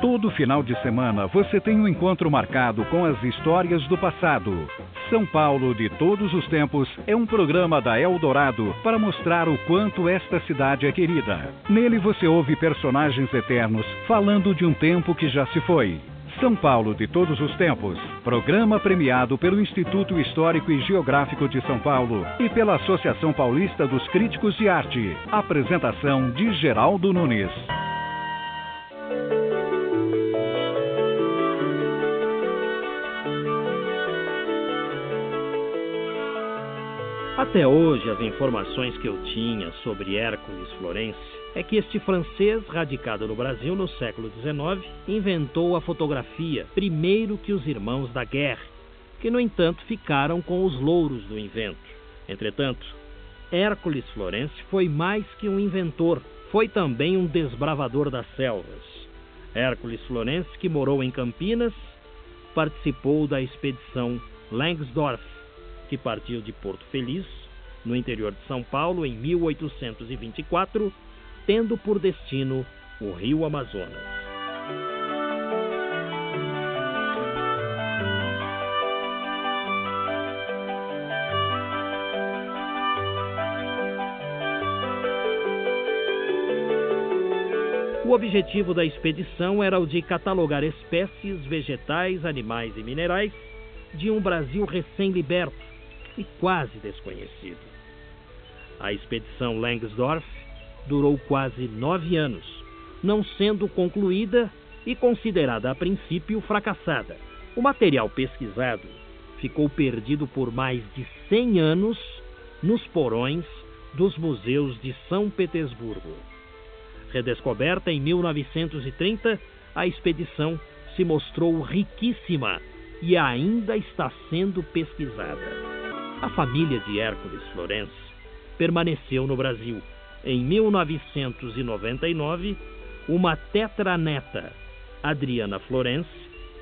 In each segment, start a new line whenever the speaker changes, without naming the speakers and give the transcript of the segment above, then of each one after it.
Todo final de semana você tem um encontro marcado com as histórias do passado. São Paulo de Todos os Tempos é um programa da Eldorado para mostrar o quanto esta cidade é querida. Nele você ouve personagens eternos falando de um tempo que já se foi. São Paulo de Todos os Tempos. Programa premiado pelo Instituto Histórico e Geográfico de São Paulo e pela Associação Paulista dos Críticos de Arte. Apresentação de Geraldo Nunes.
Até hoje, as informações que eu tinha sobre Hércules Florence é que este francês, radicado no Brasil no século XIX, inventou a fotografia primeiro que os irmãos da guerra, que no entanto ficaram com os louros do invento. Entretanto, Hércules Florence foi mais que um inventor, foi também um desbravador das selvas. Hércules Florence, que morou em Campinas, participou da expedição Langsdorff, que partiu de Porto Feliz, no interior de São Paulo, em 1824, tendo por destino o rio Amazonas. O objetivo da expedição era o de catalogar espécies vegetais, animais e minerais de um Brasil recém-liberto e quase desconhecido. A expedição Langsdorff durou quase nove anos, não sendo concluída e considerada a princípio fracassada. O material pesquisado ficou perdido por mais de 100 anos nos porões dos museus de São Petersburgo. Redescoberta em 1930, a expedição se mostrou riquíssima e ainda está sendo pesquisada. A família de Hércules Florence permaneceu no Brasil. Em 1999, uma tetraneta, Adriana Florence,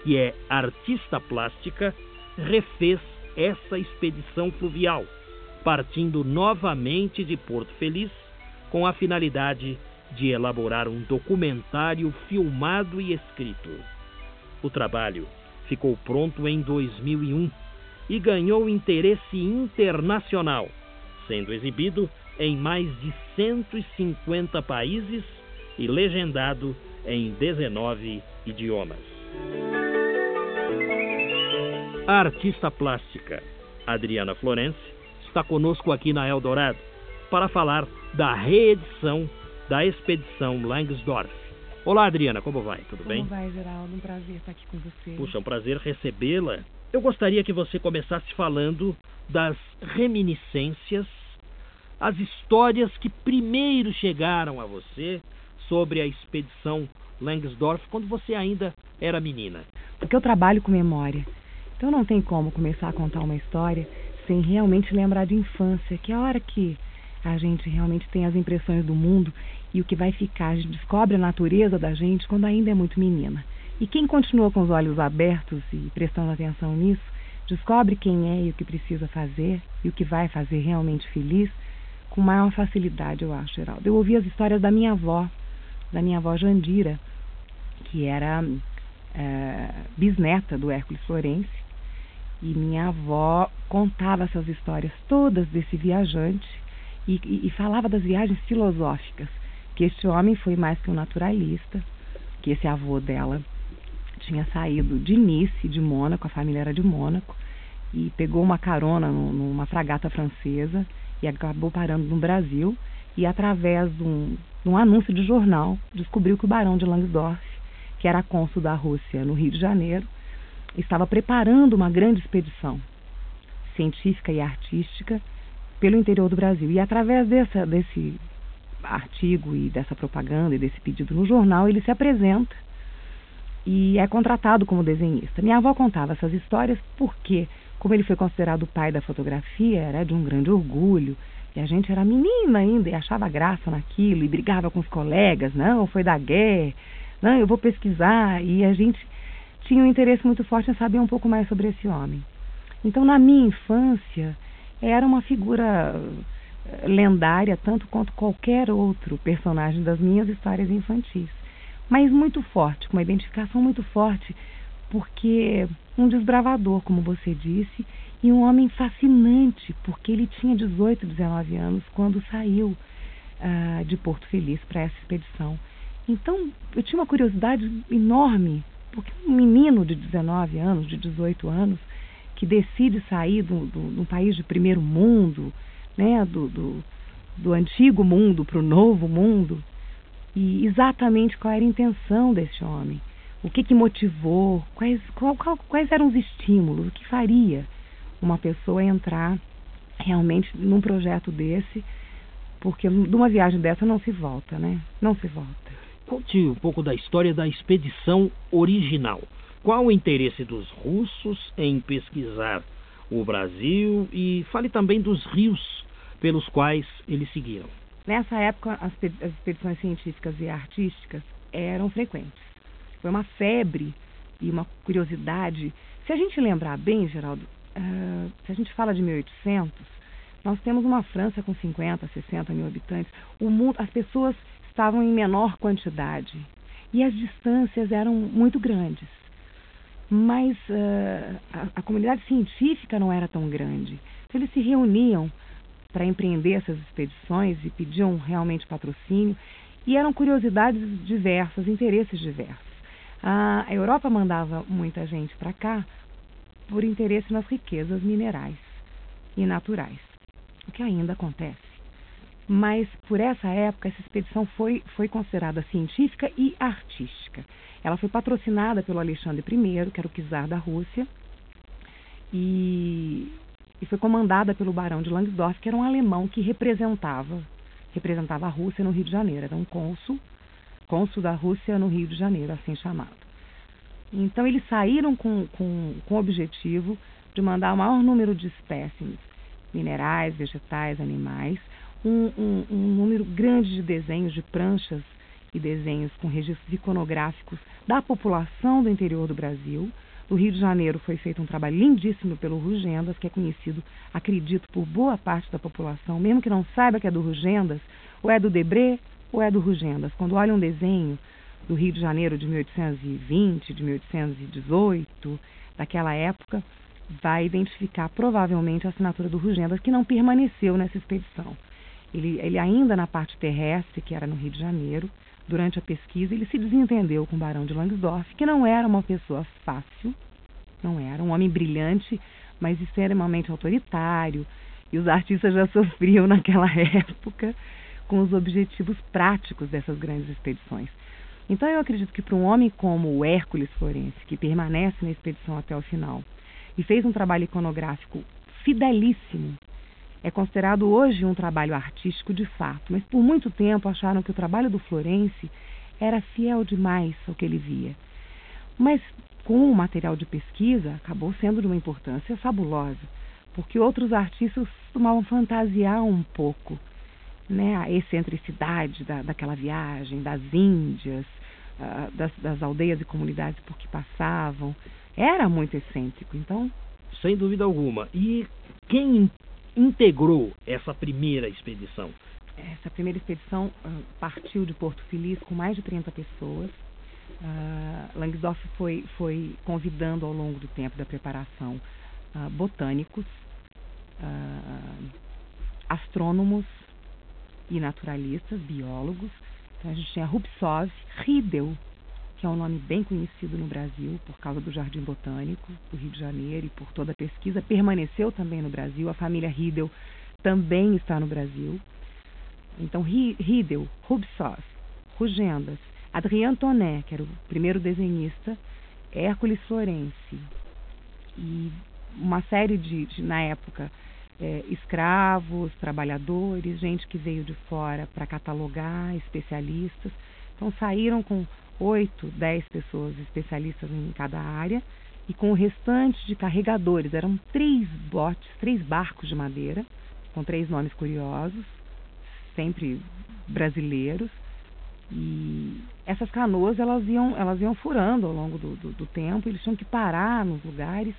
que é artista plástica, refez essa expedição fluvial, partindo novamente de Porto Feliz com a finalidade de elaborar um documentário filmado e escrito. O trabalho ficou pronto em 2001 e ganhou interesse internacional, sendo exibido em mais de 150 países e legendado em 19 idiomas. A artista plástica Adriana Florence está conosco aqui na Eldorado para falar da reedição da expedição Langsdorff. Olá, Adriana, como vai? Tudo
como
bem?
Como vai, Geraldo? Um prazer estar aqui com você.
Puxa, é um prazer recebê-la eu gostaria que você começasse falando das reminiscências, as histórias que primeiro chegaram a você sobre a expedição Langsdorff quando você ainda era menina.
Porque eu trabalho com memória. Então não tem como começar a contar uma história sem realmente lembrar de infância, que é a hora que a gente realmente tem as impressões do mundo e o que vai ficar. A gente descobre a natureza da gente quando ainda é muito menina. E quem continua com os olhos abertos e prestando atenção nisso, descobre quem é e o que precisa fazer e o que vai fazer realmente feliz com maior facilidade, eu acho, Geraldo. Eu ouvi as histórias da minha avó, da minha avó Jandira, que era é, bisneta do Hércules Florence, e minha avó contava essas histórias todas desse viajante e, e, e falava das viagens filosóficas, que este homem foi mais que um naturalista, que esse avô dela tinha saído de Nice, de Mônaco, a família era de Mônaco, e pegou uma carona numa fragata francesa e acabou parando no Brasil e através de um, de um anúncio de jornal descobriu que o barão de Langsdorff, que era cônsul da Rússia no Rio de Janeiro, estava preparando uma grande expedição científica e artística pelo interior do Brasil. E através dessa, desse artigo e dessa propaganda e desse pedido no jornal, ele se apresenta e é contratado como desenhista. Minha avó contava essas histórias porque, como ele foi considerado o pai da fotografia, era de um grande orgulho. E a gente era menina ainda e achava graça naquilo e brigava com os colegas. Não, foi da guerra. Não, eu vou pesquisar. E a gente tinha um interesse muito forte em saber um pouco mais sobre esse homem. Então, na minha infância, era uma figura eh, lendária tanto quanto qualquer outro personagem das minhas histórias infantis mas muito forte, com uma identificação muito forte, porque um desbravador, como você disse, e um homem fascinante, porque ele tinha 18, 19 anos quando saiu uh, de Porto Feliz para essa expedição. Então, eu tinha uma curiosidade enorme, porque um menino de 19 anos, de 18 anos, que decide sair do, do país de primeiro mundo, né, do, do, do antigo mundo para o novo mundo, e exatamente qual era a intenção desse homem, o que, que motivou, quais, qual, qual, quais eram os estímulos, o que faria uma pessoa entrar realmente num projeto desse, porque de uma viagem dessa não se volta, né? Não se volta.
Conte um pouco da história da expedição original. Qual o interesse dos russos em pesquisar o Brasil e fale também dos rios pelos quais eles seguiram.
Nessa época, as, as expedições científicas e artísticas eram frequentes. Foi uma febre e uma curiosidade. Se a gente lembrar bem, Geraldo, uh, se a gente fala de 1800, nós temos uma França com 50, 60 mil habitantes. O mundo, as pessoas estavam em menor quantidade e as distâncias eram muito grandes mas uh, a, a, comunidade científica não era tão grande. Eles se reuniam para empreender essas expedições e pediam realmente patrocínio, e eram curiosidades diversas, interesses diversos. A Europa mandava muita gente para cá por interesse nas riquezas minerais e naturais, o que ainda acontece. Mas por essa época, essa expedição foi, foi considerada científica e artística. Ela foi patrocinada pelo Alexandre I, que era o czar da Rússia, e, e foi comandada pelo barão de Langsdorff, que era um alemão que representava representava a Rússia no Rio de Janeiro. Era um cônsul, cônsul da Rússia no Rio de Janeiro, assim chamado. Então eles saíram com, com, com o objetivo de mandar o maior número de espécimes, minerais, vegetais, animais, um, um, um número grande de desenhos, de pranchas e desenhos com registros iconográficos da população do interior do Brasil. No Rio de Janeiro foi feito um trabalho lindíssimo pelo Rugendas, que é conhecido, acredito, por boa parte da população, mesmo que não saiba que é do Rugendas, ou é do Debré ou é do Rugendas. Quando olha um desenho do Rio de Janeiro de 1820, de 1818, daquela época, vai identificar provavelmente a assinatura do Rugendas, que não permaneceu nessa expedição. Ele, ele ainda na parte terrestre, que era no Rio de Janeiro, durante a pesquisa, ele se desentendeu com o Barão de Langsdorff, que não era uma pessoa fácil, não era um homem brilhante, mas extremamente autoritário, e os artistas já sofriam naquela época com os objetivos práticos dessas grandes expedições. Então eu acredito que para um homem como o Hércules Florense, que permanece na expedição até o final, e fez um trabalho iconográfico fidelíssimo é considerado hoje um trabalho artístico de fato, mas por muito tempo acharam que o trabalho do Florence era fiel demais ao que ele via. Mas com o material de pesquisa acabou sendo de uma importância fabulosa, porque outros artistas costumavam fantasiar um pouco né, a excentricidade da, daquela viagem, das Índias, uh, das, das aldeias e comunidades por que passavam. Era muito excêntrico, então.
Sem dúvida alguma. E quem integrou essa primeira expedição?
Essa primeira expedição uh, partiu de Porto Feliz com mais de 30 pessoas. Uh, Langsdorff foi, foi convidando ao longo do tempo da preparação uh, botânicos, astrônomos e naturalistas, biólogos. Então a gente tinha Rupsov, Riedel, que é um nome bem conhecido no Brasil por causa do Jardim Botânico do Rio de Janeiro e por toda a pesquisa, permaneceu também no Brasil. A família Riedel também está no Brasil. Então, Riedel, Rubsov, Rugendas, Adrien Tonet, que era o primeiro desenhista, Hércules Florence e uma série de, de na época, é, escravos, trabalhadores, gente que veio de fora para catalogar, especialistas. Então saíram com oito, dez pessoas especialistas em cada área e com o restante de carregadores. Eram três botes, três barcos de madeira, com três nomes curiosos, sempre brasileiros. E essas canoas elas iam, elas iam furando ao longo do, do, do tempo, eles tinham que parar nos lugares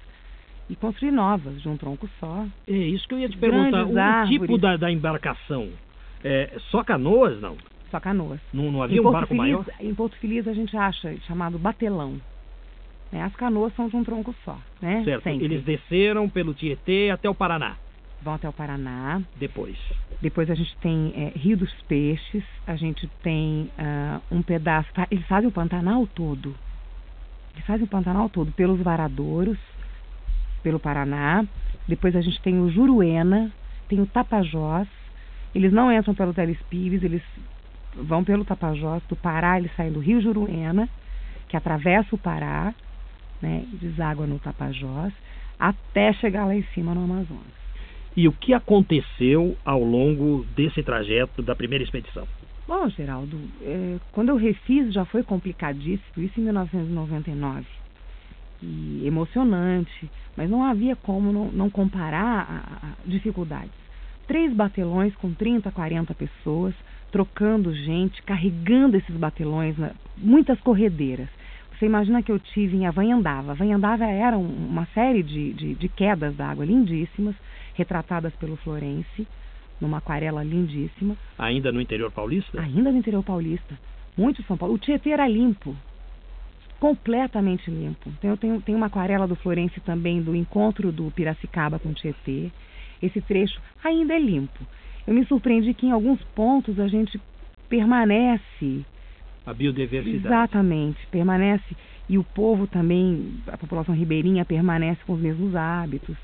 e construir novas de um tronco só.
É isso que eu ia te perguntar. O tipo da, da embarcação é só canoas, não?
Só canoas.
Não, não havia um barco
Feliz,
maior?
Em Porto Feliz a gente acha chamado batelão. Né? As canoas são de um tronco só, né?
Certo.
Sempre.
Eles desceram pelo Tietê até o Paraná.
Vão até o Paraná.
Depois.
Depois a gente tem é, Rio dos Peixes, a gente tem ah, um pedaço. fa- Eles fazem o Pantanal todo. Eles fazem o Pantanal todo pelos Varadouros, pelo Paraná. Depois a gente tem o Juruena, tem o Tapajós. Eles não entram pelo Telespires, eles vão pelo Tapajós. Do Pará, eles saem do Rio Juruena, que atravessa o Pará, né, e deságua no Tapajós, até chegar lá em cima no Amazonas.
E o que aconteceu ao longo desse trajeto da primeira expedição?
Bom, Geraldo, é, quando eu refiz já foi complicadíssimo, isso em 1999. E emocionante, mas não havia como não, não comparar a, a dificuldades. Três batelões com 30, 40 pessoas, trocando gente, carregando esses batelões, na- muitas corredeiras. Você imagina que eu tive em Avanhandava. Avanhandava era um- uma série de, de, de quedas d'água lindíssimas, retratadas pelo Florence, numa aquarela lindíssima
Ainda no interior paulista?
ainda no interior paulista, muito São Paulo. O Tietê era limpo, completamente limpo. Então, eu tenho, tenho uma aquarela do Florencio também do encontro do Piracicaba com o Tietê. Esse trecho ainda é limpo. Eu me surpreendi que em alguns pontos a gente permanece
A biodiversidade.
Exatamente, permanece. E o povo também, a população ribeirinha, permanece com os mesmos hábitos.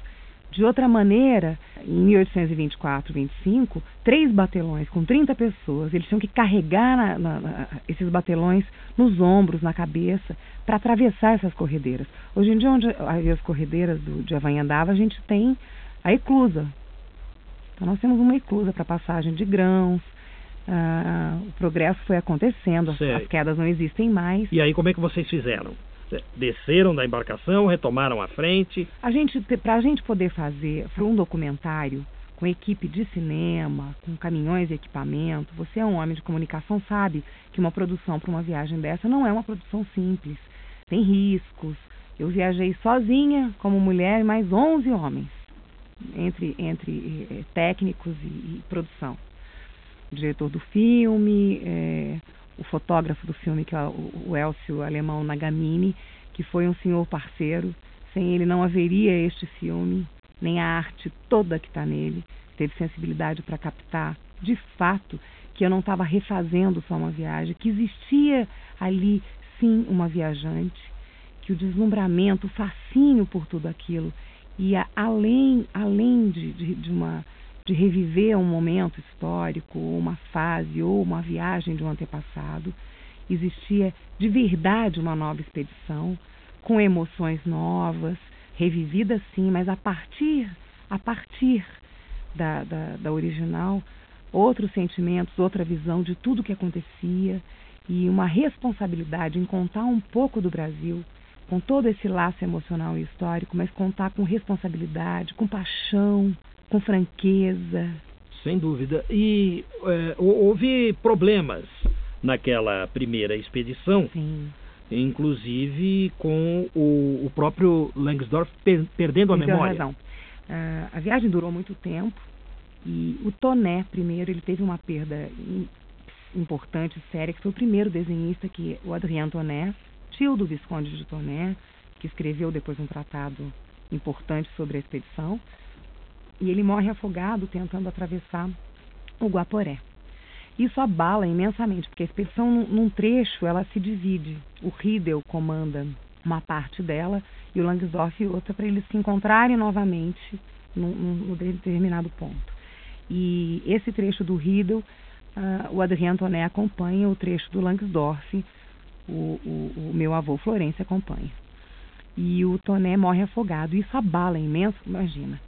De outra maneira, em 1824, 25, três batelões com 30 pessoas, eles tinham que carregar na- na- na- esses batelões nos ombros, na cabeça, para atravessar essas corredeiras. Hoje em dia, onde havia as corredeiras do, de Avanhandava, a gente tem a eclusa. Então, nós temos uma eclusa para passagem de grãos. Ah, o progresso foi acontecendo, as, as quedas não existem mais.
E aí, como é que vocês fizeram? Desceram da embarcação, retomaram a frente.
A gente, para a gente poder fazer foi um documentário com equipe de cinema, com caminhões e equipamento, você é um homem de comunicação, sabe que uma produção para uma viagem dessa não é uma produção simples. Tem riscos. Eu viajei sozinha, como mulher, e mais 11 homens, entre, entre eh, técnicos e, e produção. O diretor do filme, eh, o fotógrafo do filme, que é o, o Elcio Alemão Nagamini, que foi um senhor parceiro. Sem ele não haveria este filme, nem a arte toda que está nele. Teve sensibilidade para captar, de fato, que eu não estava refazendo só uma viagem, que existia ali, sim, uma viajante, que o deslumbramento, o fascínio por tudo aquilo ia além, além de, de, de uma de reviver um momento histórico, ou uma fase, ou uma viagem de um antepassado. Existia de verdade uma nova expedição, com emoções novas, revividas sim, mas a partir, a partir da, da, da original, outros sentimentos, outra visão de tudo que acontecia e uma responsabilidade em contar um pouco do Brasil, com todo esse laço emocional e histórico, mas contar com responsabilidade, com paixão, com franqueza.
Sem dúvida. E é, hou- houve problemas naquela primeira expedição,
Sim.
inclusive com o, o próprio Langsdorff per- perdendo a
tem
memória.
razão. Ah, a viagem durou muito tempo e o Toné, primeiro, ele teve uma perda im- importante, séria, que foi o primeiro desenhista que o Adrien Toné, tio do Visconde de Toné, que escreveu depois um tratado importante sobre a expedição, e ele morre afogado tentando atravessar o Guaporé. Isso abala imensamente, porque a expedição, num- trecho, ela se divide. O Riedel comanda uma parte dela e o Langsdorff outra, para eles se encontrarem novamente num, num, determinado ponto. E esse trecho do Riedel, ah, o Adrien Toné acompanha, o trecho do Langsdorff, o, o, o meu avô Florencio acompanha. E o Toné morre afogado. Isso abala imenso, imagina.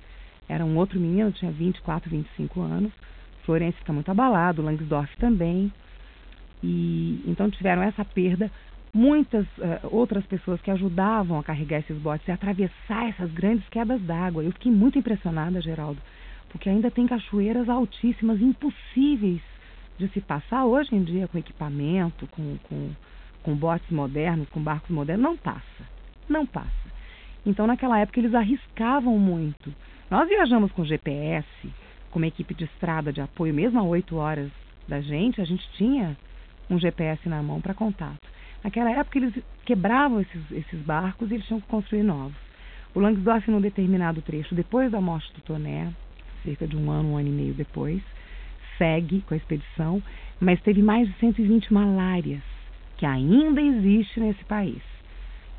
Era um outro menino, tinha 24, 25 anos. Florencio fica muito abalado, Langsdorff também. E então tiveram essa perda. Muitas eh, outras pessoas que ajudavam a carregar esses botes e atravessar essas grandes quedas d'água. Eu fiquei muito impressionada, Geraldo, porque ainda tem cachoeiras altíssimas, impossíveis de se passar hoje em dia com equipamento, com, com, com botes modernos, com barcos modernos. Não passa, não passa. Então, naquela época, eles arriscavam muito. Nós viajamos com GPS, com uma equipe de estrada de apoio, mesmo a 8 horas da gente, a gente tinha um GPS na mão para contato. Naquela época eles quebravam esses, esses barcos e eles tinham que construir novos. O Langsdorff, num determinado trecho, depois da morte do Toné, cerca de um ano, um ano e meio depois, segue com a expedição, mas teve mais de 120 malárias, que ainda existe nesse país.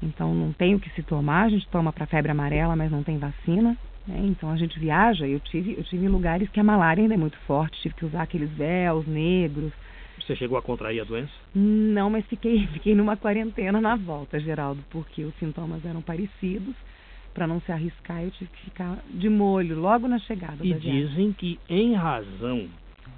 Então não tem o que se tomar, a gente toma para febre amarela, mas não tem vacina. Né? Então a gente viaja, eu tive, eu tive lugares que a malária ainda é muito forte, tive que usar aqueles véus negros.
Você chegou a contrair a doença?
Não, mas fiquei, fiquei numa quarentena na volta, Geraldo, porque os sintomas eram parecidos. Para não se arriscar, eu tive que ficar de molho logo na chegada.
E dizem que, em razão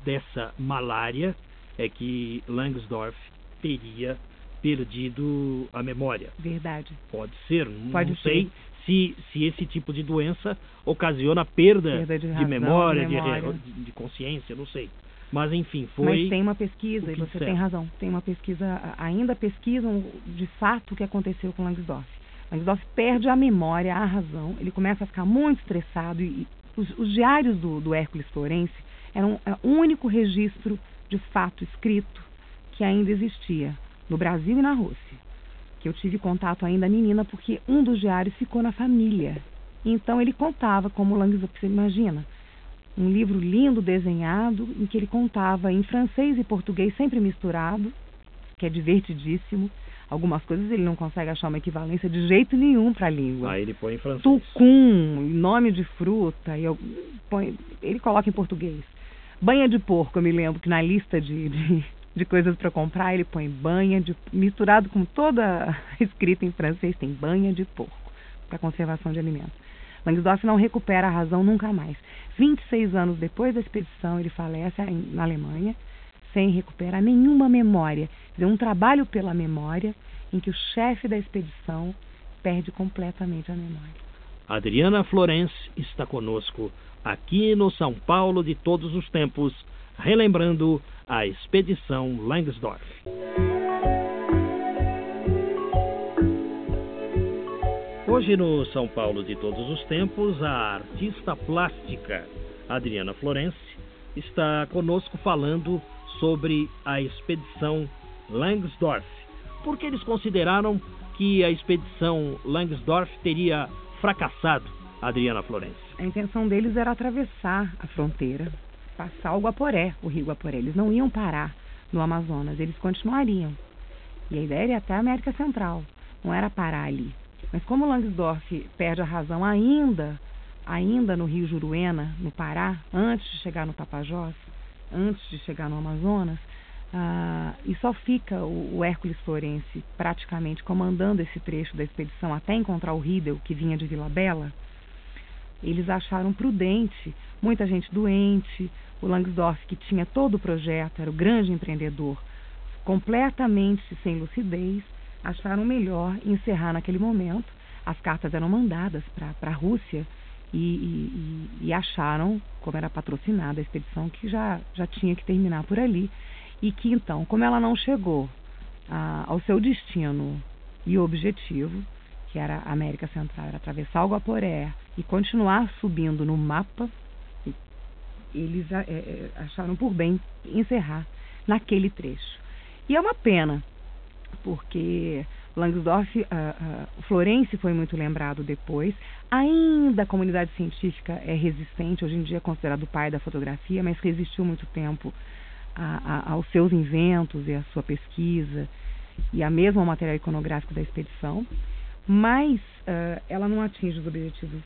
dessa malária, é que Langsdorff teria perdido a memória.
Verdade.
Pode ser, não, Pode não ser. sei se, se esse tipo de doença ocasiona perda, perda de, razão, de, memória, memória. De, de, consciência, não sei. Mas enfim, foi.
Mas tem uma pesquisa, e você tem razão. Tem uma pesquisa, ainda pesquisam de fato o que aconteceu com Langsdorff. Langsdorff perde a memória, a razão, ele começa a ficar muito estressado e, os, os, diários do, do Hércules Florense eram é, o único registro de fato escrito que ainda existia no Brasil e na Rússia. Que eu tive contato ainda menina porque um dos diários ficou na família. Então ele contava como Langsdorff, você imagina, um livro lindo desenhado em que ele contava em francês e português sempre misturado, que é divertidíssimo. Algumas coisas ele não consegue achar uma equivalência de jeito nenhum para a língua.
Ah, ele põe em francês.
Tucum, nome de fruta, e põe, ele coloca em português. Banha de porco, eu me lembro que na lista de, de, de coisas para comprar ele põe banha de misturado com toda escrita em francês tem banha de porco para conservação de alimentos. Langsdorff não recupera a razão nunca mais. 26 anos depois da expedição, ele falece na Alemanha, sem recuperar nenhuma memória. Quer um trabalho pela memória em que o chefe da expedição perde completamente a memória.
Adriana Florence está conosco aqui no São Paulo de todos os tempos, relembrando a expedição Langsdorff. Hoje no São Paulo de todos os tempos, a artista plástica Adriana Florence está conosco falando sobre a expedição Langsdorff, porque eles consideraram que a expedição Langsdorff teria fracassado, Adriana Florence.
A intenção deles era atravessar a fronteira, passar o Guaporé, o rio Guaporé. Eles não iam parar no Amazonas, eles continuariam. E a ideia era até a América Central, não era parar ali. Mas como Langsdorff perde a razão ainda, ainda no Rio Juruena, no Pará, antes de chegar no Tapajós, antes de chegar no Amazonas, ah, e só fica o, o, Hércules Florense praticamente comandando esse trecho da expedição até encontrar o Riedel, que vinha de Vila Bela, eles acharam prudente, muita gente doente, o Langsdorff, que tinha todo o projeto, era o grande empreendedor, completamente sem lucidez, acharam melhor encerrar naquele momento. As cartas eram mandadas para a Rússia e, e, e, acharam, como era patrocinada a expedição, que já, já tinha que terminar por ali. E que então, como ela não chegou a, ao seu destino e objetivo, que era a América Central, era atravessar o Guaporé e continuar subindo no mapa, eles é, é, acharam por bem encerrar naquele trecho. E é uma pena, porque Langsdorff, uh, uh, Florence foi muito lembrado depois. Ainda a comunidade científica é resistente, hoje em dia é considerado o pai da fotografia, mas resistiu muito tempo a, a, aos seus inventos e à sua pesquisa e a mesmo ao material iconográfico da expedição. Mas uh, ela não atinge os objetivos,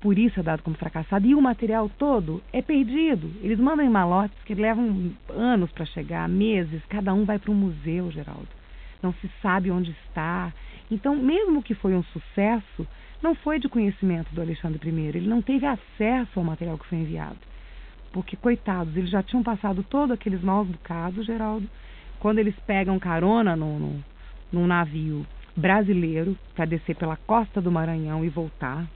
por isso é dado como fracassado. E o material todo é perdido. Eles mandam em malotes que levam anos para chegar, meses, cada um vai para um museu, Geraldo não se sabe onde está. Então, mesmo que foi um sucesso, não foi de conhecimento do Alexandre I. Ele não teve acesso ao material que foi enviado. Porque, coitados, eles já tinham passado todos aqueles maus bocados, Geraldo, quando eles pegam carona no, no, num navio brasileiro para descer pela costa do Maranhão e voltar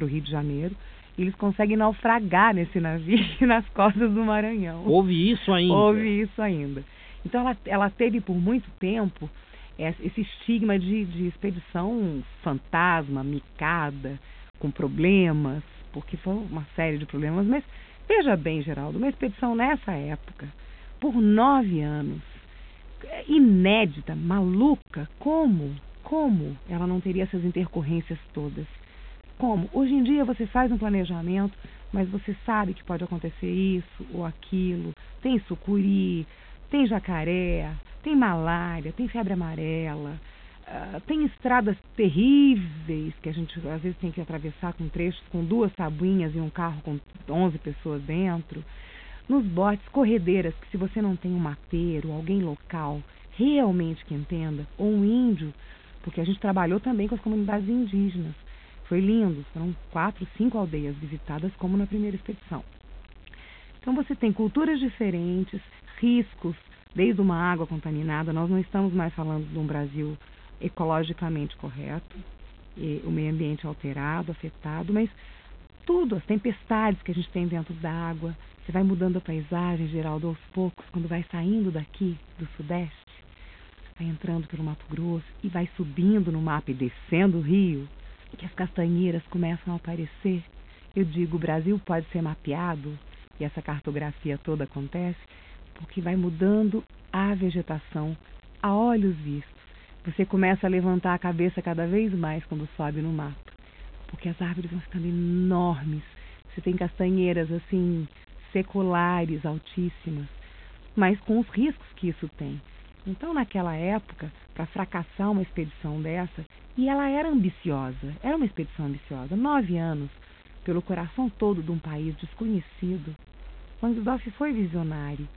para o Rio de Janeiro. Eles conseguem naufragar nesse navio nas costas do Maranhão.
Houve isso ainda?
Houve isso ainda. Então ela, ela teve por muito tempo esse estigma de, de expedição fantasma, micada, com problemas, porque foi uma série de problemas. Mas veja bem, Geraldo, uma expedição nessa época, por nove anos. É inédita, maluca. Como? Como ela não teria essas intercorrências todas? Como? Hoje em dia você faz um planejamento, mas você sabe que pode acontecer isso ou aquilo. Tem sucuri, tem jacaré, tem malária, tem febre amarela, uh, tem estradas terríveis que a gente às vezes tem que atravessar com trechos com duas tabuinhas e um carro com 11 pessoas dentro. Nos botes, corredeiras que se você não tem um mapeiro, alguém local realmente que entenda, ou um índio, porque a gente trabalhou também com as comunidades indígenas. Foi lindo, foram quatro, cinco aldeias visitadas como na primeira expedição. Então você tem culturas diferentes, riscos, desde uma água contaminada, nós não estamos mais falando de um Brasil ecologicamente correto, o meio ambiente alterado, afetado, mas tudo, as tempestades que a gente tem dentro da água, você vai mudando a paisagem, Geraldo, aos poucos, quando vai saindo daqui, do Sudeste, vai entrando pelo Mato Grosso e vai subindo no mapa e descendo o rio, que as castanheiras começam a aparecer. Eu digo, o Brasil pode ser mapeado, e essa cartografia toda acontece, porque vai mudando a vegetação a olhos vistos. Você começa a levantar a cabeça cada vez mais quando sobe no mato, porque as árvores vão ficando enormes. Você tem castanheiras assim seculares, altíssimas, mas com os riscos que isso tem. Então, naquela época, para fracassar uma expedição dessa, e ela era ambiciosa, era uma expedição ambiciosa, nove anos, pelo coração todo de um país desconhecido. Langsdorff foi visionário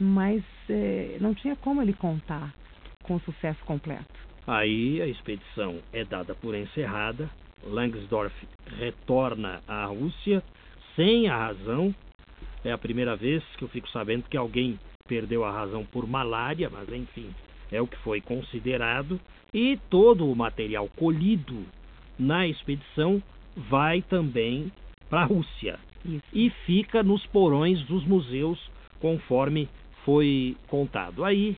mas é, não tinha como ele contar com sucesso completo.
Aí a expedição é dada por encerrada, Langsdorff retorna à Rússia sem a razão. É a primeira vez que eu fico sabendo que alguém perdeu a razão por malária, mas enfim, é o que foi considerado. E todo o material colhido na expedição vai também para a Rússia
Isso.
e fica nos porões dos museus conforme foi contado. Aí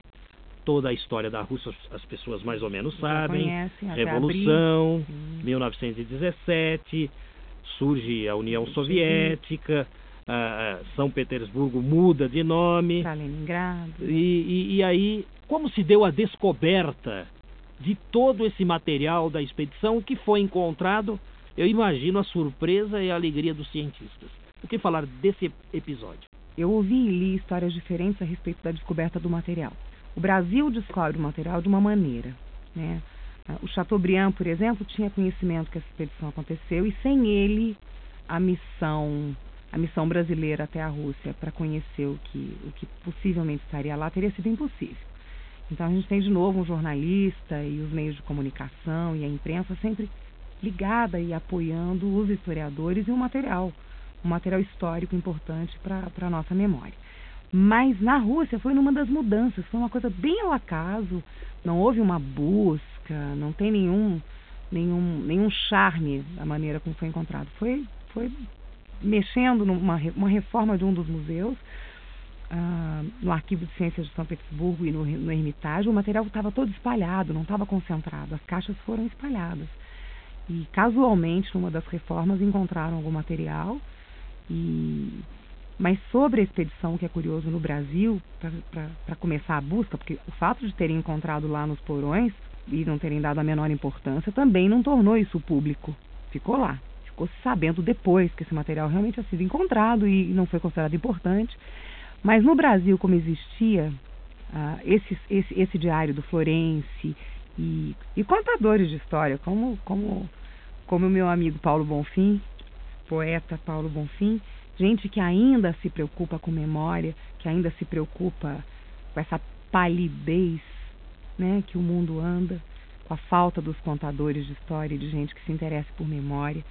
toda a história da Rússia as pessoas mais ou menos sabem.
Conhecem,
Revolução, 1917, surge a União Soviética, São Petersburgo muda de nome.
Stalingrado.
E, e, e aí, como se deu a descoberta de todo esse material da expedição que foi encontrado, eu imagino a surpresa e a alegria dos cientistas. O que falar desse episódio?
Eu ouvi e li histórias diferentes a respeito da descoberta do material. O Brasil descobre o material de uma maneira. Né? O Chateaubriand, por exemplo, tinha conhecimento que essa expedição aconteceu e sem ele a missão a missão brasileira até a Rússia para conhecer o que, o que possivelmente estaria lá teria sido impossível. Então a gente tem de novo um jornalista e os meios de comunicação e a imprensa sempre ligada e apoiando os historiadores e o material um material histórico importante para a nossa memória. Mas na Rússia foi numa das mudanças, foi uma coisa bem ao acaso, não houve uma busca, não tem nenhum, nenhum, nenhum charme da maneira como foi encontrado. Foi, foi mexendo numa uma reforma de um dos museus, uh, no Arquivo de Ciências de São Petersburgo e no, no Hermitage, o material estava todo espalhado, não estava concentrado, as caixas foram espalhadas. E casualmente, numa das reformas, encontraram algum material e, mas sobre a expedição, que é curioso no Brasil, para começar a busca, porque o fato de terem encontrado lá nos porões e não terem dado a menor importância também não tornou isso público. Ficou lá. Ficou sabendo depois que esse material realmente tinha sido encontrado e não foi considerado importante. Mas no Brasil, como existia uh, esse, esse, esse diário do Florence e, e contadores de história, como, como, como o meu amigo Paulo Bonfim, poeta Paulo Bonfim, gente que ainda se preocupa com memória, que ainda se preocupa com essa palidez né, que o mundo anda, com a falta dos contadores de história e de gente que se interessa por memória.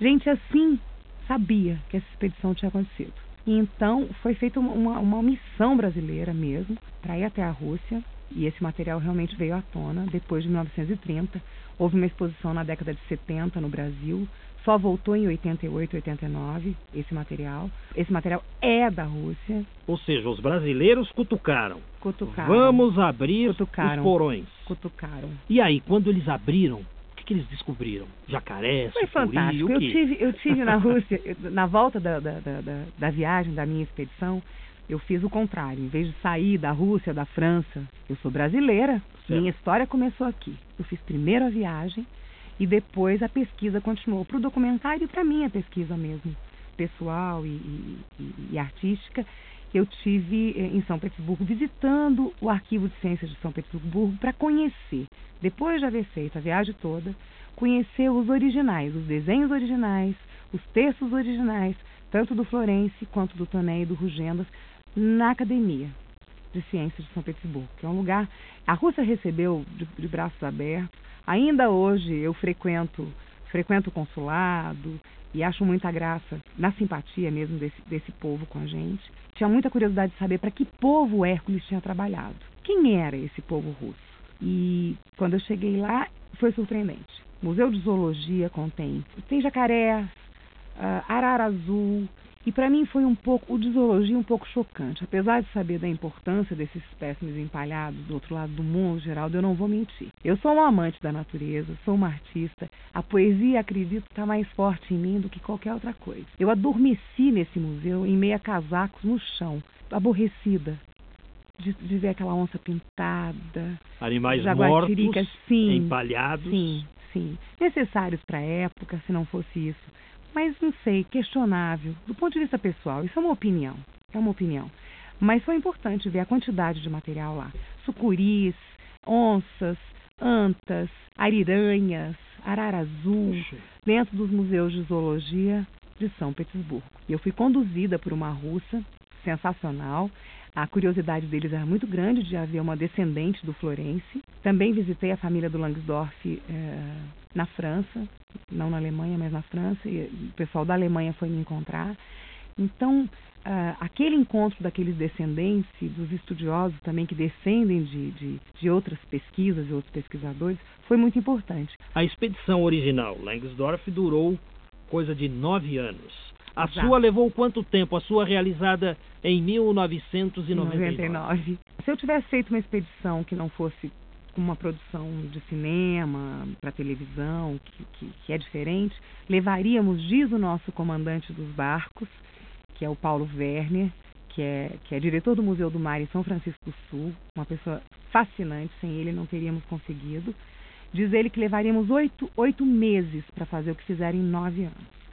Gente assim sabia que essa expedição tinha acontecido. E então foi feita uma, uma missão brasileira mesmo para ir até a Rússia e esse material realmente veio à tona depois de 1930. Houve uma exposição na década de 70 no Brasil só voltou em 88, 89 esse material. Esse material é da Rússia.
Ou seja, os brasileiros cutucaram.
Cutucaram.
Vamos abrir
cutucaram.
os porões.
Cutucaram.
E aí, quando eles abriram, que, que eles descobriram? Jacaré,
Foi fantástico. Eu tive, eu tive na Rússia, na volta da, da, da, da, viagem, da minha expedição, Eu fiz o contrário. Em vez de sair da Rússia, da França, eu sou brasileira.
Certo.
Minha história começou aqui. Eu fiz primeiro a viagem e depois a pesquisa continuou para o documentário e para mim a pesquisa mesmo, pessoal e, e, e, e artística. Eu tive eh, em São Petersburgo visitando o Arquivo de Ciências de São Petersburgo para conhecer, depois de haver feito a viagem toda, conhecer os originais, os desenhos originais, os textos originais, tanto do Florence quanto do Toné e do Rugendas, na Academia de Ciências de São Petersburgo, que é um lugar. A Rússia recebeu de, de braços abertos. Ainda hoje eu frequento frequento o consulado e acho muita graça na simpatia mesmo desse, desse povo com a gente. Tinha muita curiosidade de saber para que povo Hércules tinha trabalhado. Quem era esse povo russo? E quando eu cheguei lá, foi surpreendente. O Museu de Zoologia contém tem jacarés, uh, arara azul, e para mim foi um pouco, o de zoologia um pouco chocante. Apesar de saber da importância desses espécimes empalhados do outro lado do mundo, Geraldo, eu não vou mentir. Eu sou uma amante da natureza, sou uma artista. A poesia, acredito, está mais forte em mim do que qualquer outra coisa. Eu adormeci nesse museu em meia casacos no chão, aborrecida. De, de ver aquela onça pintada,
animais mortos, sim, empalhados.
Sim, sim. Necessários para a época, se não fosse isso mas não sei, questionável. Do ponto de vista pessoal, isso é uma opinião. É uma opinião. Mas foi importante ver a quantidade de material lá. Sucuris, onças, antas, ariranhas, arara azul, dentro dos museus de zoologia de São Petersburgo. E eu fui conduzida por uma russa sensacional. A curiosidade deles era muito grande de haver uma descendente do Florence. Também visitei a família do Langsdorff eh, na França, não na Alemanha, mas na França, e o pessoal da Alemanha foi me encontrar. Então, uh, aquele encontro daqueles descendentes, dos estudiosos também que descendem de, de, de outras pesquisas e outros pesquisadores, foi muito importante.
A expedição original, Langsdorff, durou coisa de nove anos. A
Exato.
sua levou quanto tempo? A sua realizada em 1999.
99. Se eu tivesse feito uma expedição que não fosse uma produção de cinema para televisão, que, que, que, é diferente, levaríamos, diz o nosso comandante dos barcos, que é o Paulo Werner, que é, que é diretor do Museu do Mar em São Francisco do Sul, uma pessoa fascinante, sem ele não teríamos conseguido. Diz ele que levaríamos oito, oito meses para fazer o que fizeram em nove anos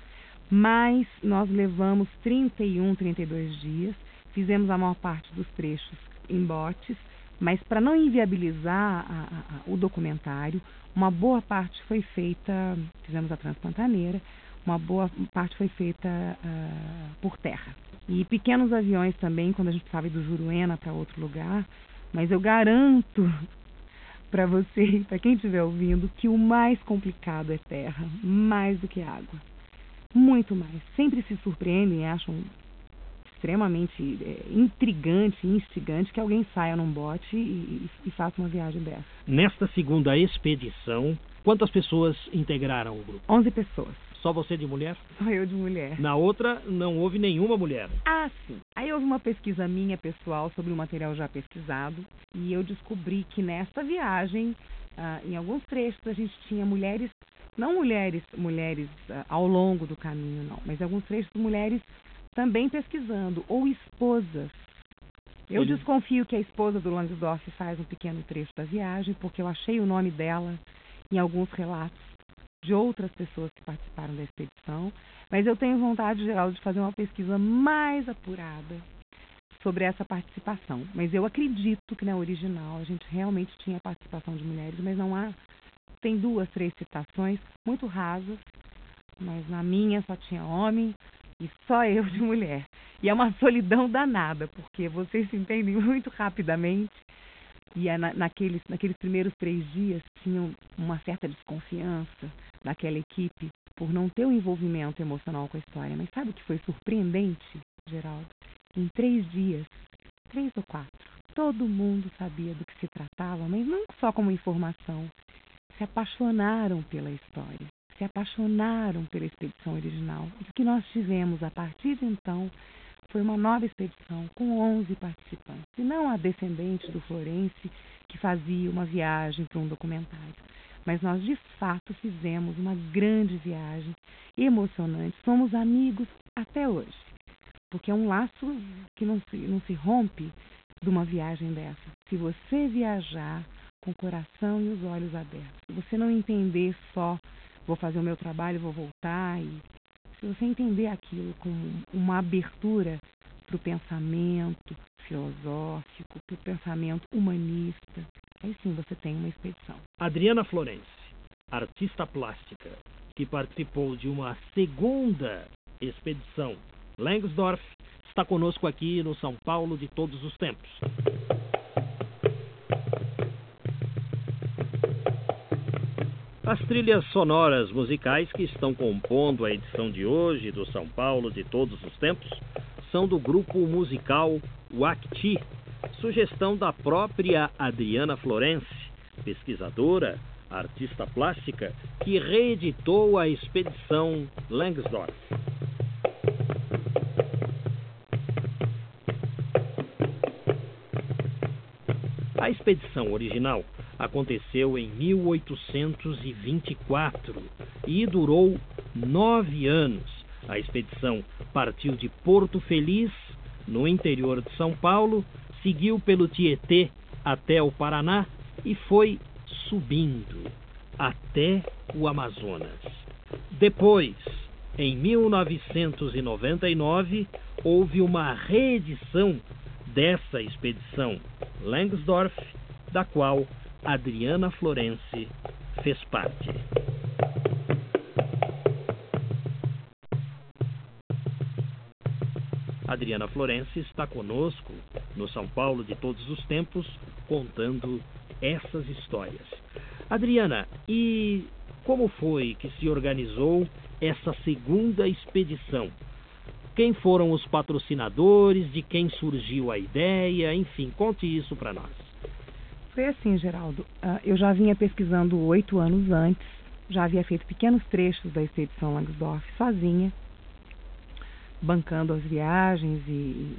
mas nós levamos 31, 32 dias, fizemos a maior parte dos trechos em botes, mas para não inviabilizar a, a, o documentário, uma boa parte foi feita, fizemos a Transpantaneira, uma boa parte foi feita uh, por terra. E pequenos aviões também, quando a gente ir do Juruena para outro lugar, mas eu garanto para você, para quem estiver ouvindo, que o mais complicado é terra, mais do que água. Muito mais. Sempre se surpreendem e acham extremamente é, intrigante instigante que alguém saia num bote e, e, faça uma viagem dessa.
Nesta segunda expedição, quantas pessoas integraram o grupo?
11 pessoas.
Só você de mulher?
Só eu de mulher.
Na outra, não houve nenhuma mulher?
Ah, sim. Aí houve uma pesquisa minha pessoal sobre o material já pesquisado e eu descobri que nesta viagem, ah, em alguns trechos, a gente tinha mulheres não mulheres, mulheres uh, ao longo do caminho, não, mas alguns trechos mulheres também pesquisando, ou esposas. Eu Ele... desconfio que a esposa do Langsdorff faz um pequeno trecho da viagem, porque eu achei o nome dela em alguns relatos de outras pessoas que participaram da expedição, mas eu tenho vontade, Geraldo, de fazer uma pesquisa mais apurada sobre essa participação. Mas eu acredito que na original a gente realmente tinha participação de mulheres, mas não há tem duas, três citações muito rasas, mas na minha só tinha homem e só eu de mulher. E é uma solidão danada, porque vocês se entendem muito rapidamente. E é na, naqueles, naqueles primeiros três dias tinham uma certa desconfiança daquela equipe por não ter o um envolvimento emocional com a história. Mas sabe o que foi surpreendente, Geraldo? Em três dias, três ou quatro, todo mundo sabia do que se tratava, mas não só como informação, se apaixonaram pela história, se apaixonaram pela expedição original. E o que nós tivemos a partir de então foi uma nova expedição com 11 participantes, e não a descendente do Florence que fazia uma viagem para um documentário. Mas nós de fato fizemos uma grande viagem emocionante, somos amigos até hoje. porque é um laço que não se, não se rompe de uma viagem dessa. Se você viajar com o coração e os olhos abertos, se você não entender só, vou fazer o meu trabalho, vou voltar, e se você entender aquilo como uma abertura para o pensamento filosófico, para o pensamento humanista, aí sim você tem uma expedição.
Adriana Florence, artista plástica, que participou de uma segunda expedição Langsdorff, está conosco aqui no São Paulo de todos os tempos. As trilhas sonoras musicais que estão compondo a edição de hoje do São Paulo de todos os tempos são do grupo musical Wakti, sugestão da própria Adriana Florence, pesquisadora, artista plástica, que reeditou a expedição Langsdorff. A expedição original aconteceu em 1824 e durou nove anos. A expedição partiu de Porto Feliz, no interior de São Paulo, seguiu pelo Tietê até o Paraná e foi subindo até o Amazonas. Depois, em 1999, houve uma reedição dessa expedição Langsdorff, da qual Adriana Florence fez parte. Adriana Florence está conosco no São Paulo de todos os tempos, contando essas histórias. Adriana, e como foi que se organizou essa segunda expedição? Quem foram os patrocinadores? De quem surgiu a ideia? Enfim, conte isso para nós.
Foi assim, Geraldo. Ah, eu já vinha pesquisando oito anos antes, já havia feito pequenos trechos da expedição Langsdorff sozinha, bancando as viagens e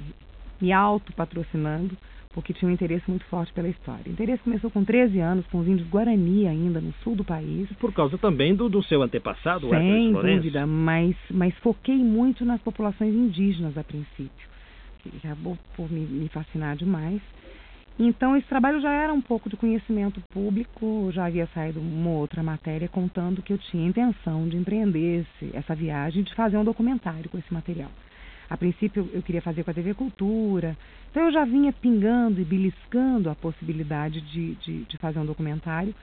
me auto-patrocinando, porque tinha um interesse muito forte pela história. O interesse começou com 13 anos, com os índios Guarani ainda, no sul do país.
Por causa também do, do seu antepassado,
Sem dúvida, mas, mas foquei muito nas populações indígenas a princípio, que acabou por me, me fascinar demais. Então, esse trabalho já era um pouco de conhecimento público, já havia saído uma outra matéria contando que eu tinha intenção de empreender esse, essa viagem, de fazer um documentário com esse material. A princípio eu queria fazer com a TV Cultura, então eu já vinha pingando e beliscando a possibilidade de, de, de fazer um documentário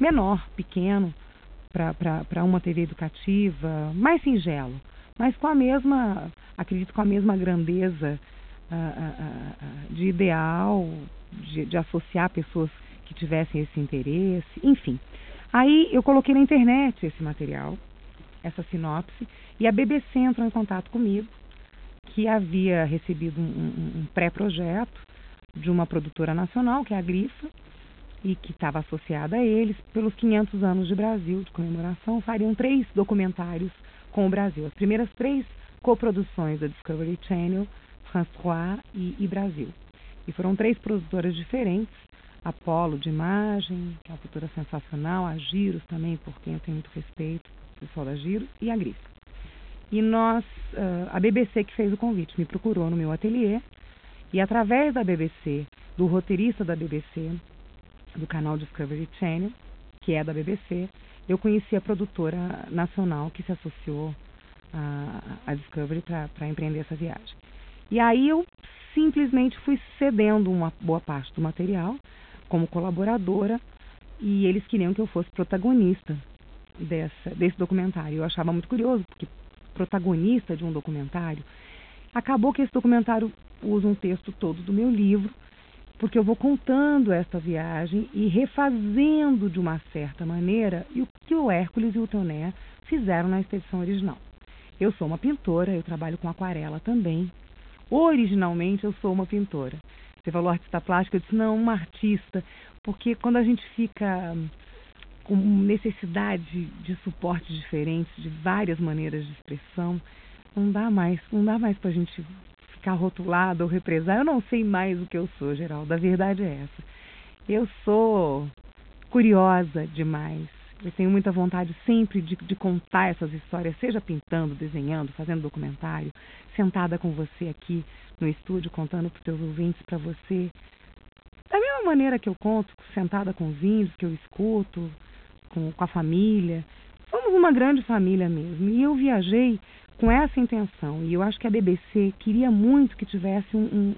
menor, pequeno, para uma TV educativa, mais singelo, mas com a mesma, acredito com a mesma grandeza de ideal, de, de associar pessoas que tivessem esse interesse, enfim. Aí eu coloquei na internet esse material, essa sinopse, e a BBC entrou em contato comigo, que havia recebido um, um, um pré-projeto de uma produtora nacional, que é a Grifa, e que estava associada a eles, pelos 500 anos de Brasil, de comemoração, fariam três documentários com o Brasil. As primeiras três coproduções da Discovery Channel France e, e Brasil. E foram três produtoras diferentes, Apolo de Imagem, que é uma produtora sensacional, a Giros também, por quem eu tenho muito respeito, o pessoal da Giros, e a Grif. E nós, uh, a BBC que fez o convite, me procurou no meu ateliê, e através da BBC, do roteirista da BBC, do canal Discovery Channel, que é da BBC, eu conheci a produtora nacional que se associou à Discovery para empreender essa viagem. E aí eu simplesmente fui cedendo uma boa parte do material como colaboradora e eles queriam que eu fosse protagonista dessa, desse documentário. Eu achava muito curioso, porque protagonista de um documentário. Acabou que esse documentário usa um texto todo do meu livro, porque eu vou contando esta viagem e refazendo de uma certa maneira o que o Hércules e o Toné fizeram na expedição original. Eu sou uma pintora, eu trabalho com aquarela também, Originalmente eu sou uma pintora. Você falou artista plástica, eu disse não, uma artista, porque quando a gente fica com necessidade de suportes diferentes, de várias maneiras de expressão, não dá mais, não dá mais para a gente ficar rotulado ou represar. Eu não sei mais o que eu sou, Geraldo. A verdade é essa. Eu sou curiosa demais. Eu tenho muita vontade sempre de, de contar essas histórias, seja pintando, desenhando, fazendo documentário, sentada com você aqui no estúdio, contando para os teus ouvintes, para você. Da mesma maneira que eu conto, sentada com os índios, que eu escuto, com, com a família. Somos uma grande família mesmo. E eu viajei com essa intenção. E eu acho que a BBC queria muito que tivesse um,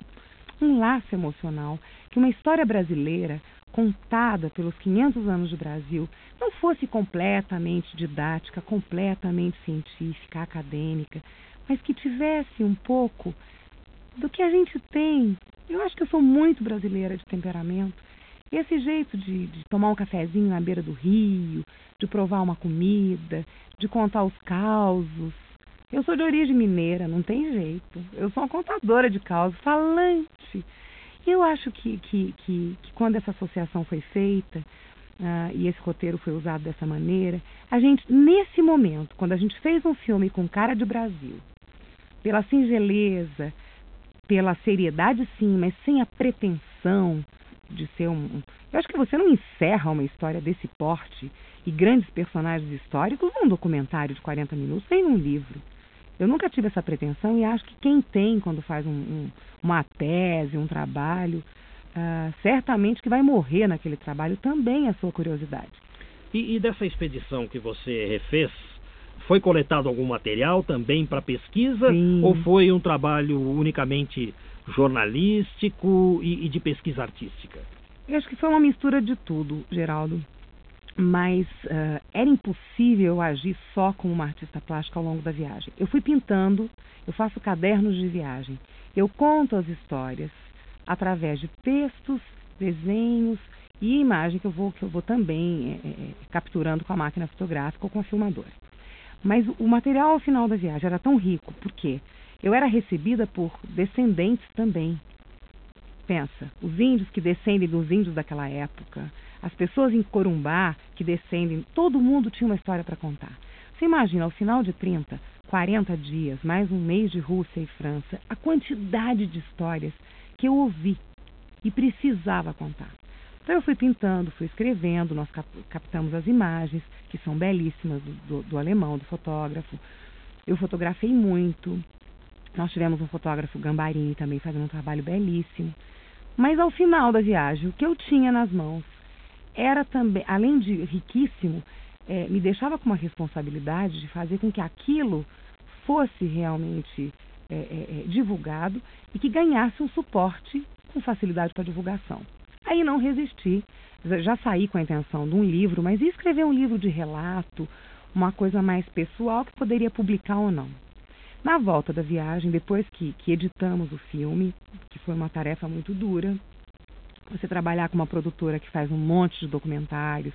um, um laço emocional, que uma história brasileira contada pelos 500 anos de Brasil não fosse completamente didática, completamente científica, acadêmica, mas que tivesse um pouco do que a gente tem. Eu acho que eu sou muito brasileira de temperamento. Esse jeito de, de tomar um cafezinho na beira do rio, de provar uma comida, de contar os causos. Eu sou de origem mineira, não tem jeito. Eu sou uma contadora de causos, falante. Eu acho que, que, que, que quando essa associação foi feita, uh, e esse roteiro foi usado dessa maneira, a gente, nesse momento, quando a gente fez um filme com cara de Brasil, pela singeleza, pela seriedade sim, mas sem a pretensão de ser um. Eu acho que você não encerra uma história desse porte e grandes personagens históricos num documentário de 40 minutos, nem num livro. Eu nunca tive essa pretensão e acho que quem tem quando faz um, um, uma tese, um trabalho, uh, certamente que vai morrer naquele trabalho também é a sua curiosidade.
E, e dessa expedição que você refez, foi coletado algum material também para pesquisa
Sim.
ou foi um trabalho unicamente jornalístico e, e de pesquisa artística?
Eu acho que foi uma mistura de tudo, Geraldo mas uh, era impossível agir só como uma artista plástica ao longo da viagem. Eu fui pintando, eu faço cadernos de viagem, eu conto as histórias através de textos, desenhos e imagem que eu vou, que eu vou também é, é, capturando com a máquina fotográfica ou com a filmadora. Mas o material ao final da viagem era tão rico, porque eu era recebida por descendentes também. Pensa, os índios que descendem dos índios daquela época, as pessoas em Corumbá que descendem, todo mundo tinha uma história para contar. Você imagina, ao final de 30, 40 dias, mais um mês de Rússia e França, a quantidade de histórias que eu ouvi e precisava contar. Então eu fui pintando, fui escrevendo, nós captamos as imagens, que são belíssimas, do, do, do alemão, do fotógrafo. Eu fotografei muito. Nós tivemos um fotógrafo Gambarini também fazendo um trabalho belíssimo. Mas ao final da viagem, o que eu tinha nas mãos era também, além de riquíssimo, é, me deixava com uma responsabilidade de fazer com que aquilo fosse realmente é, é, é divulgado e que ganhasse um suporte com facilidade para divulgação. Aí não resisti, já saí com a intenção de um livro, mas ia escrever um livro de relato, uma coisa mais pessoal que poderia publicar ou não. Na volta da viagem, depois que, que editamos o filme, que foi uma tarefa muito dura, você trabalhar com uma produtora que faz um monte de documentários,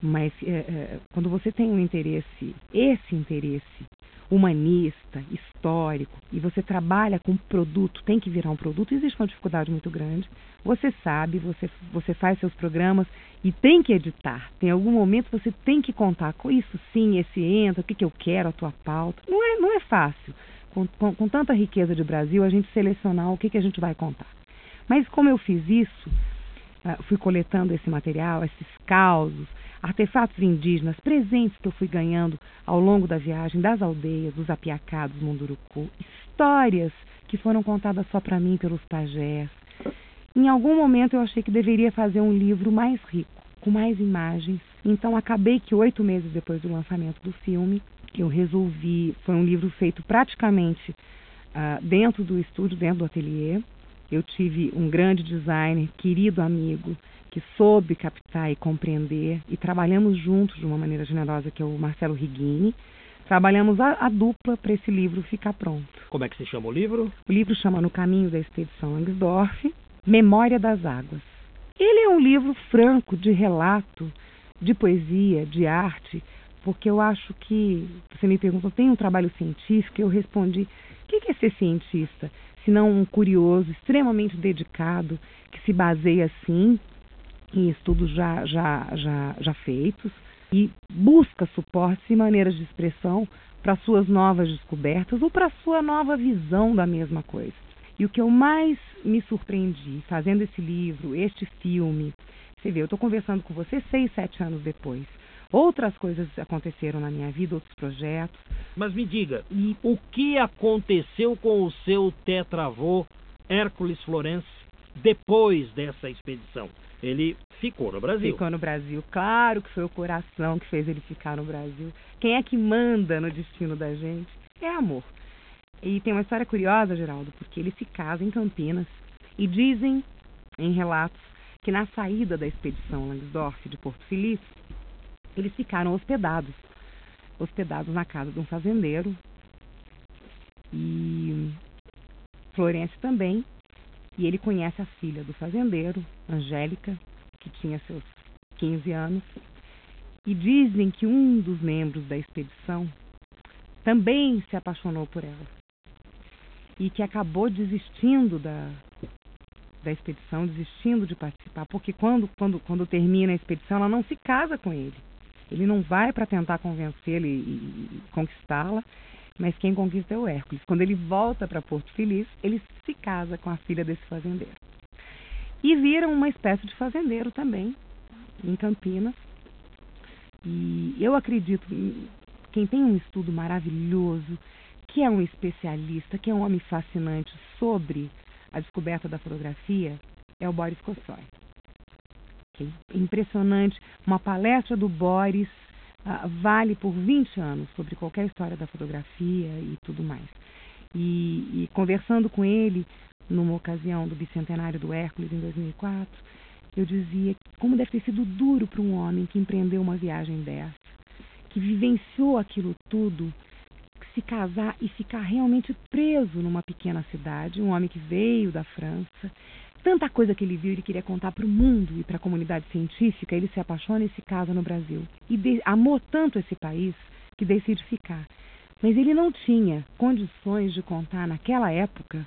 mas é, é, quando você tem um interesse, esse interesse humanista, histórico, e você trabalha com produto, tem que virar um produto, existe uma dificuldade muito grande. Você sabe, você, você faz seus programas e tem que editar. Tem algum momento você tem que contar com isso sim, esse entra, o que, que eu quero, a tua pauta. Não é, não é fácil. Com, com, com tanta riqueza de Brasil, a gente selecionar o que, que a gente vai contar. Mas como eu fiz isso, ah, fui coletando esse material, esses causos, artefatos indígenas, presentes que eu fui ganhando ao longo da viagem das aldeias, dos apiacados Munduruku, histórias que foram contadas só para mim pelos pajés. Em algum momento eu achei que deveria fazer um livro mais rico, com mais imagens. Então acabei que oito meses depois do lançamento do filme, eu resolvi. Foi um livro feito praticamente uh, dentro do estúdio, dentro do ateliê. Eu tive um grande designer, querido amigo, que soube captar e compreender, e trabalhamos juntos de uma maneira generosa, que é o Marcelo Rigini. Trabalhamos a, a dupla para esse livro ficar pronto.
Como é que se chama o livro?
O livro chama No Caminho da Expedição Langsdorff, Memória das Águas. Ele é um livro franco de relato, de poesia, de arte, porque eu acho que, você me perguntou, tem um trabalho científico? Eu respondi, o que é ser cientista? Senão um curioso extremamente dedicado que se baseia sim em estudos já, já, já, já feitos e busca suportes e maneiras de expressão para suas novas descobertas ou para sua nova visão da mesma coisa. E o que eu mais me surpreendi fazendo esse livro, este filme, você vê, eu estou conversando com você seis, sete anos depois. Outras coisas aconteceram na minha vida, outros projetos.
Mas me diga, e o que aconteceu com o seu tetravô Hércules Florence depois dessa expedição? Ele ficou no Brasil.
Ficou no Brasil. Claro que foi o coração que fez ele ficar no Brasil. Quem é que manda no destino da gente? É amor. E tem uma história curiosa, Geraldo, porque ele se casa em Campinas e dizem em relatos que na saída da expedição Langsdorff de Porto Feliz, eles ficaram hospedados, hospedados na casa de um fazendeiro. E Florence também, e ele conhece a filha do fazendeiro, Angélica, que tinha seus 15 anos. E dizem que um dos membros da expedição também se apaixonou por ela. E que acabou desistindo da, da expedição, desistindo de participar, porque quando, quando, quando termina a expedição, ela não se casa com ele. Ele não vai para tentar convencê-la e, e conquistá-la, mas quem conquista é o Hércules. Quando ele volta para Porto Feliz, ele se casa com a filha desse fazendeiro. E vira uma espécie de fazendeiro também, em Campinas. E eu acredito, quem tem um estudo maravilhoso, que é um especialista, que é um homem fascinante sobre a descoberta da fotografia, é o Boris Kossoy. Impressionante. Uma palestra do Boris uh, vale por 20 anos sobre qualquer história da fotografia e tudo mais. E, e conversando com ele numa ocasião do bicentenário do Hércules em 2004, eu dizia como deve ter sido duro para um homem que empreendeu uma viagem dessa, que vivenciou aquilo tudo, se casar e ficar realmente preso numa pequena cidade, um homem que veio da França, tanta coisa que ele viu, ele queria contar para o mundo e para a comunidade científica, ele se apaixona e se casa no Brasil. E de, amou tanto esse país que decide ficar. Mas ele não tinha condições de contar naquela época,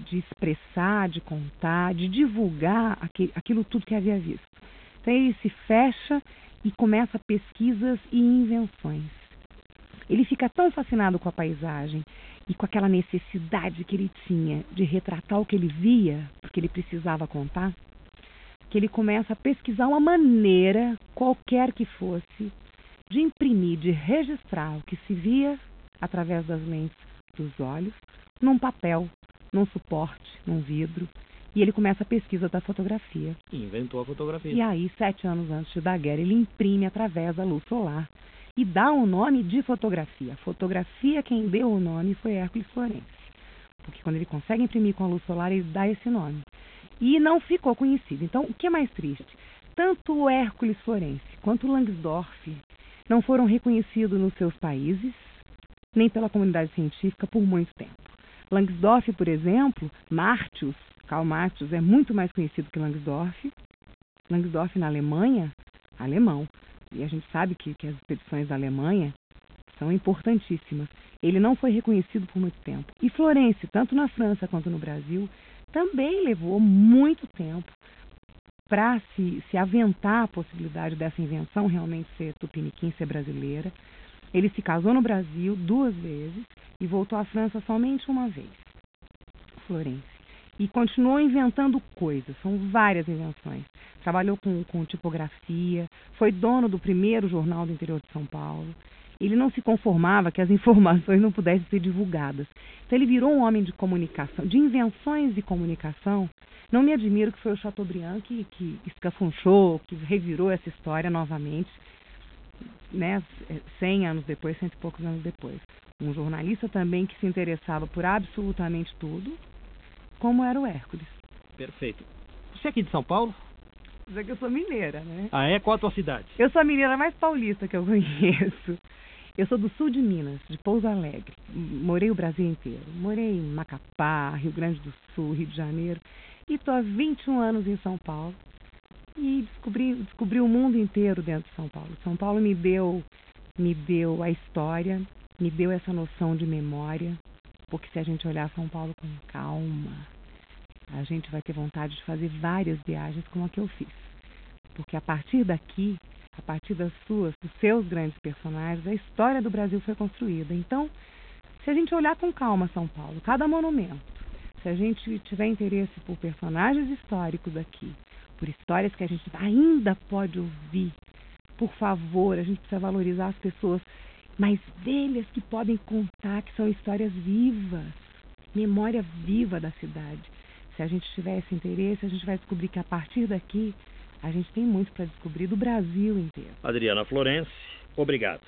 de expressar, de contar, de divulgar aquilo, aquilo tudo que havia visto. Então ele se fecha e começa pesquisas e invenções. Ele fica tão fascinado com a paisagem e com aquela necessidade que ele tinha de retratar o que ele via, porque ele precisava contar, que ele começa a pesquisar uma maneira, qualquer que fosse, de imprimir, de registrar o que se via através das lentes dos olhos, num papel, num suporte, num vidro. E ele começa a pesquisa da fotografia.
inventou a fotografia.
E aí, sete anos antes da guerra, ele imprime através da luz solar e dá o nome de fotografia. Fotografia, quem deu o nome foi Hércules Florence. Porque quando ele consegue imprimir com a luz solar, ele dá esse nome. E não ficou conhecido. Então, o que é mais triste? Tanto o Hércules Florence quanto o Langsdorff não foram reconhecidos nos seus países, nem pela comunidade científica por muito tempo. Langsdorff, por exemplo, Martius, Karl Martius é muito mais conhecido que Langsdorff. Langsdorff na Alemanha, alemão e a gente sabe que, que as expedições da Alemanha são importantíssimas. Ele não foi reconhecido por muito tempo. E Florence, tanto na França quanto no Brasil, também levou muito tempo para se, se aventar a possibilidade dessa invenção realmente ser tupiniquim, ser brasileira. Ele se casou no Brasil duas vezes e voltou à França somente uma vez. Florence e continuou inventando coisas, são várias invenções. Trabalhou com, com tipografia, foi dono do primeiro jornal do interior de São Paulo. Ele não se conformava que as informações não pudessem ser divulgadas. Então ele virou um homem de comunicação, de invenções de comunicação. Não me admiro que foi o Chateaubriand que, que escafunchou, que revirou essa história novamente, né, cem anos depois, cento e poucos anos depois. Um jornalista também que se interessava por absolutamente tudo, como era o Hércules.
Perfeito. Você é aqui de São Paulo?
Dizer que eu sou mineira, né?
Ah, é? Qual a tua cidade?
Eu sou a mineira mais paulista que eu conheço. Eu sou do sul de Minas, de Pouso Alegre. Morei o Brasil inteiro. Morei em Macapá, Rio Grande do Sul, Rio de Janeiro. E estou há 21 anos em São Paulo. E descobri, descobri o mundo inteiro dentro de São Paulo. São Paulo me deu, me deu a história, me deu essa noção de memória, porque se a gente olhar São Paulo com calma, a gente vai ter vontade de fazer várias viagens como a que eu fiz. Porque a partir daqui, a partir das suas, dos seus grandes personagens, a história do Brasil foi construída. Então, se a gente olhar com calma São Paulo, cada monumento, se a gente tiver interesse por personagens históricos aqui, por histórias que a gente ainda pode ouvir Por favor, a gente precisa valorizar as pessoas mais velhas que podem contar, que são histórias vivas, memória viva da cidade. Se a gente tiver esse interesse, a gente vai descobrir que a partir daqui a gente tem muito para descobrir do Brasil inteiro.
Adriana Florence, obrigado.